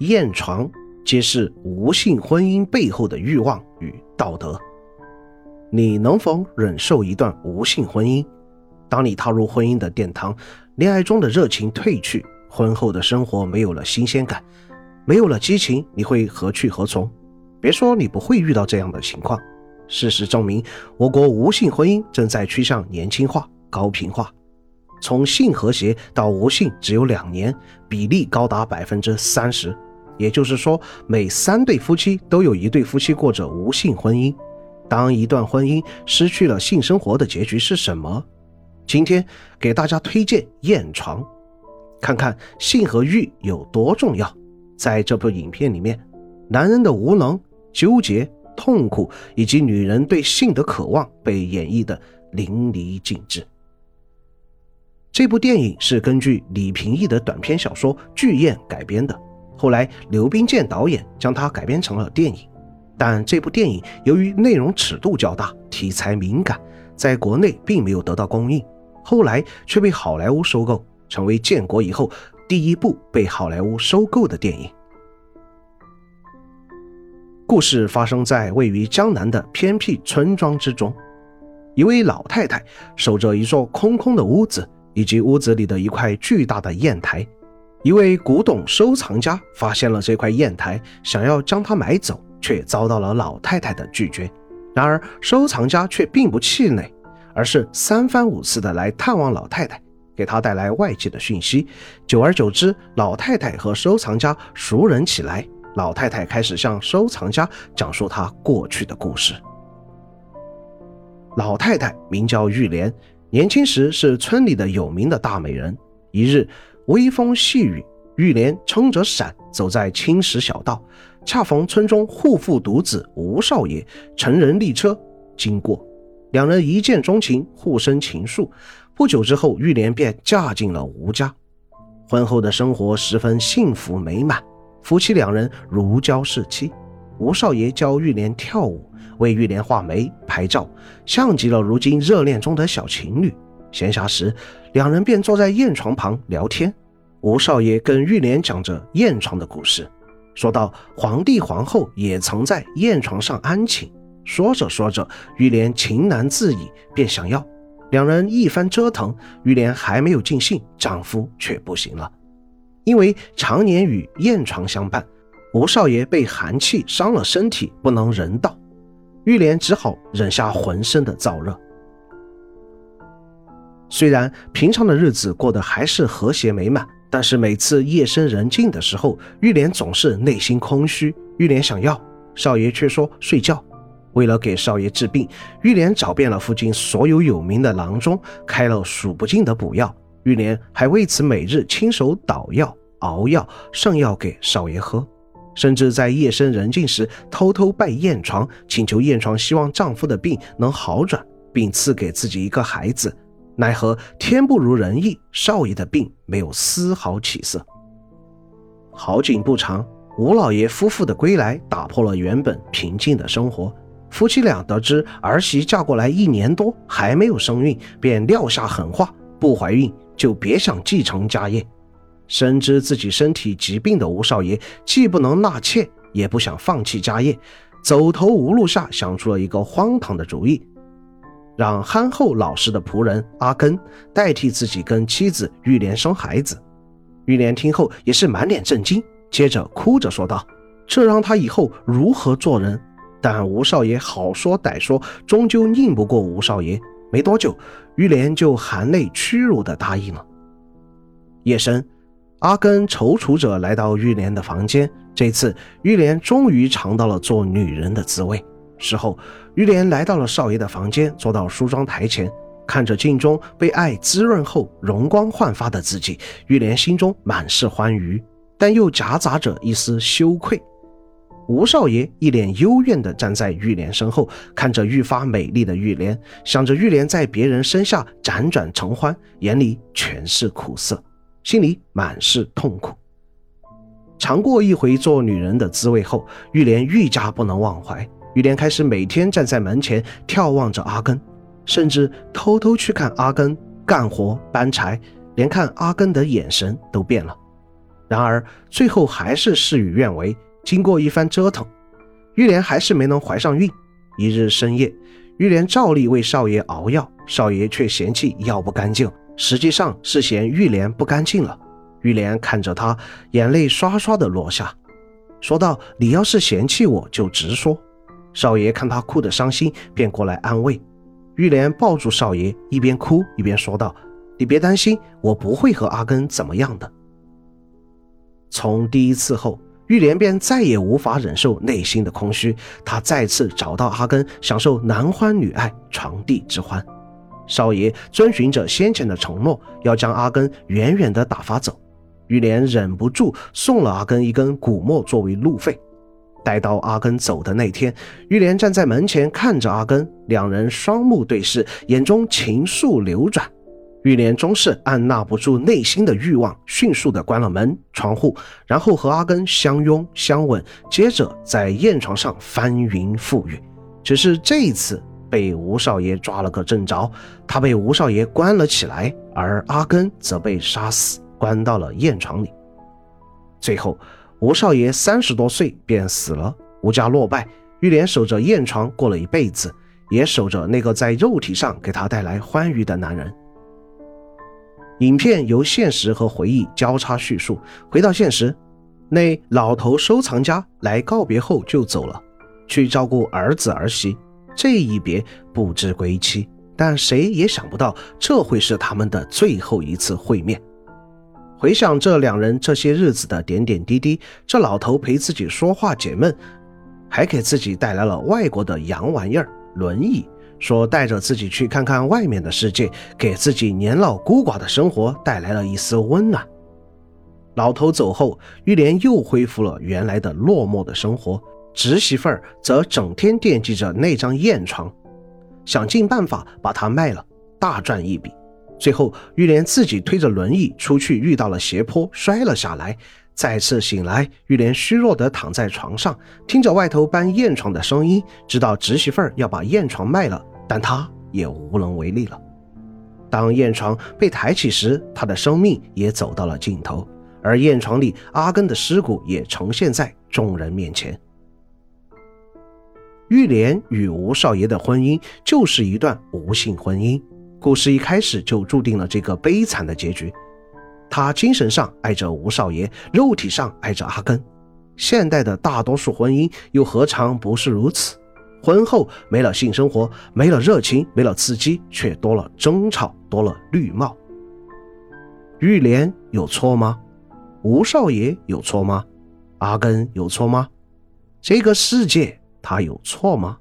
艳床，皆是无性婚姻背后的欲望与道德。你能否忍受一段无性婚姻？当你踏入婚姻的殿堂，恋爱中的热情褪去，婚后的生活没有了新鲜感，没有了激情，你会何去何从？别说你不会遇到这样的情况，事实证明，我国无性婚姻正在趋向年轻化、高频化。从性和谐到无性只有两年，比例高达百分之三十，也就是说，每三对夫妻都有一对夫妻过着无性婚姻。当一段婚姻失去了性生活的结局是什么？今天给大家推荐艳床，看看性和欲有多重要。在这部影片里面，男人的无能、纠结、痛苦，以及女人对性的渴望被演绎的淋漓尽致。这部电影是根据李平义的短篇小说《巨燕》改编的，后来刘冰健导演将它改编成了电影。但这部电影由于内容尺度较大，题材敏感，在国内并没有得到公映。后来却被好莱坞收购，成为建国以后第一部被好莱坞收购的电影。故事发生在位于江南的偏僻村庄之中，一位老太太守着一座空空的屋子，以及屋子里的一块巨大的砚台。一位古董收藏家发现了这块砚台，想要将它买走。却遭到了老太太的拒绝。然而，收藏家却并不气馁，而是三番五次的来探望老太太，给她带来外界的讯息。久而久之，老太太和收藏家熟人起来。老太太开始向收藏家讲述她过去的故事。老太太名叫玉莲，年轻时是村里的有名的大美人。一日，微风细雨，玉莲撑着伞走在青石小道。恰逢村中户妇独子吴少爷乘人力车经过，两人一见钟情，互生情愫。不久之后，玉莲便嫁进了吴家。婚后的生活十分幸福美满，夫妻两人如胶似漆。吴少爷教玉莲跳舞，为玉莲画眉、拍照，像极了如今热恋中的小情侣。闲暇时，两人便坐在燕床旁聊天。吴少爷跟玉莲讲着燕床的故事。说到皇帝皇后也曾在燕床上安寝，说着说着，玉莲情难自已，便想要。两人一番折腾，玉莲还没有尽兴，丈夫却不行了。因为常年与燕床相伴，吴少爷被寒气伤了身体，不能人道，玉莲只好忍下浑身的燥热。虽然平常的日子过得还是和谐美满。但是每次夜深人静的时候，玉莲总是内心空虚。玉莲想要，少爷却说睡觉。为了给少爷治病，玉莲找遍了附近所有有名的郎中，开了数不尽的补药。玉莲还为此每日亲手捣药、熬药、剩药给少爷喝，甚至在夜深人静时偷偷拜燕床，请求燕床希望丈夫的病能好转，并赐给自己一个孩子。奈何天不如人意，少爷的病没有丝毫起色。好景不长，吴老爷夫妇的归来打破了原本平静的生活。夫妻俩得知儿媳嫁过来一年多还没有生孕，便撂下狠话：不怀孕就别想继承家业。深知自己身体疾病的吴少爷，既不能纳妾，也不想放弃家业，走投无路下想出了一个荒唐的主意。让憨厚老实的仆人阿根代替自己跟妻子玉莲生孩子。玉莲听后也是满脸震惊，接着哭着说道：“这让他以后如何做人？”但吴少爷好说歹说，终究拧不过吴少爷。没多久，玉莲就含泪屈辱地答应了。夜深，阿根踌躇着来到玉莲的房间。这次，玉莲终于尝到了做女人的滋味。事后，玉莲来到了少爷的房间，坐到梳妆台前，看着镜中被爱滋润后容光焕发的自己，玉莲心中满是欢愉，但又夹杂着一丝羞愧。吴少爷一脸幽怨地站在玉莲身后，看着愈发美丽的玉莲，想着玉莲在别人身下辗转承欢，眼里全是苦涩，心里满是痛苦。尝过一回做女人的滋味后，玉莲愈加不能忘怀。玉莲开始每天站在门前眺望着阿根，甚至偷偷去看阿根干活搬柴，连看阿根的眼神都变了。然而最后还是事与愿违。经过一番折腾，玉莲还是没能怀上孕。一日深夜，玉莲照例为少爷熬药，少爷却嫌弃药不干净，实际上是嫌玉莲不干净了。玉莲看着他，眼泪刷刷的落下，说道：“你要是嫌弃我，就直说。”少爷看他哭得伤心，便过来安慰。玉莲抱住少爷，一边哭一边说道：“你别担心，我不会和阿根怎么样的。”从第一次后，玉莲便再也无法忍受内心的空虚，她再次找到阿根，享受男欢女爱、床笫之欢。少爷遵循着先前的承诺，要将阿根远远地打发走。玉莲忍不住送了阿根一根古墨作为路费。待到阿根走的那天，玉莲站在门前看着阿根，两人双目对视，眼中情愫流转。玉莲终是按捺不住内心的欲望，迅速的关了门窗户，然后和阿根相拥相吻，接着在燕床上翻云覆雨。只是这一次被吴少爷抓了个正着，他被吴少爷关了起来，而阿根则被杀死，关到了燕床里。最后。吴少爷三十多岁便死了，吴家落败。玉莲守着燕床过了一辈子，也守着那个在肉体上给她带来欢愉的男人。影片由现实和回忆交叉叙述。回到现实，那老头收藏家来告别后就走了，去照顾儿子儿媳。这一别不知归期，但谁也想不到这会是他们的最后一次会面。回想这两人这些日子的点点滴滴，这老头陪自己说话解闷，还给自己带来了外国的洋玩意儿轮椅，说带着自己去看看外面的世界，给自己年老孤寡的生活带来了一丝温暖。老头走后，玉莲又恢复了原来的落寞的生活，侄媳妇儿则整天惦记着那张燕床，想尽办法把它卖了，大赚一笔。最后，玉莲自己推着轮椅出去，遇到了斜坡，摔了下来。再次醒来，玉莲虚弱地躺在床上，听着外头搬燕床的声音，知道侄媳妇儿要把燕床卖了，但她也无能为力了。当燕床被抬起时，她的生命也走到了尽头，而燕床里阿根的尸骨也呈现在众人面前。玉莲与吴少爷的婚姻就是一段无性婚姻。故事一开始就注定了这个悲惨的结局。他精神上爱着吴少爷，肉体上爱着阿根。现代的大多数婚姻又何尝不是如此？婚后没了性生活，没了热情，没了刺激，却多了争吵，多了绿帽。玉莲有错吗？吴少爷有错吗？阿根有错吗？这个世界他有错吗？